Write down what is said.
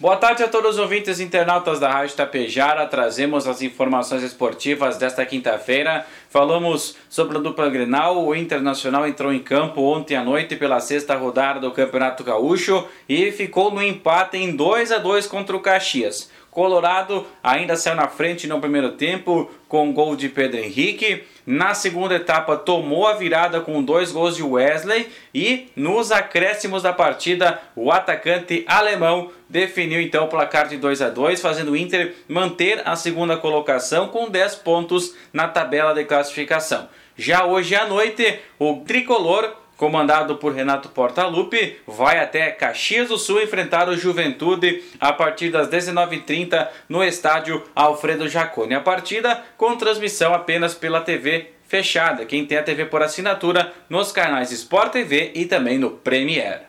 Boa tarde a todos os ouvintes internautas da Rádio Tapejara. Trazemos as informações esportivas desta quinta-feira. Falamos sobre a dupla Grenal. O Internacional entrou em campo ontem à noite pela sexta rodada do Campeonato Gaúcho e ficou no empate em 2 a 2 contra o Caxias. Colorado ainda saiu na frente no primeiro tempo com gol de Pedro Henrique. Na segunda etapa tomou a virada com dois gols de Wesley e nos acréscimos da partida o atacante alemão definiu então o placar de 2 a 2, fazendo o Inter manter a segunda colocação com 10 pontos na tabela de classificação. Já hoje à noite, o tricolor comandado por Renato Portaluppi, vai até Caxias do Sul enfrentar o Juventude a partir das 19h30 no estádio Alfredo Jaconi. A partida com transmissão apenas pela TV fechada, quem tem a TV por assinatura nos canais Sport TV e também no Premier.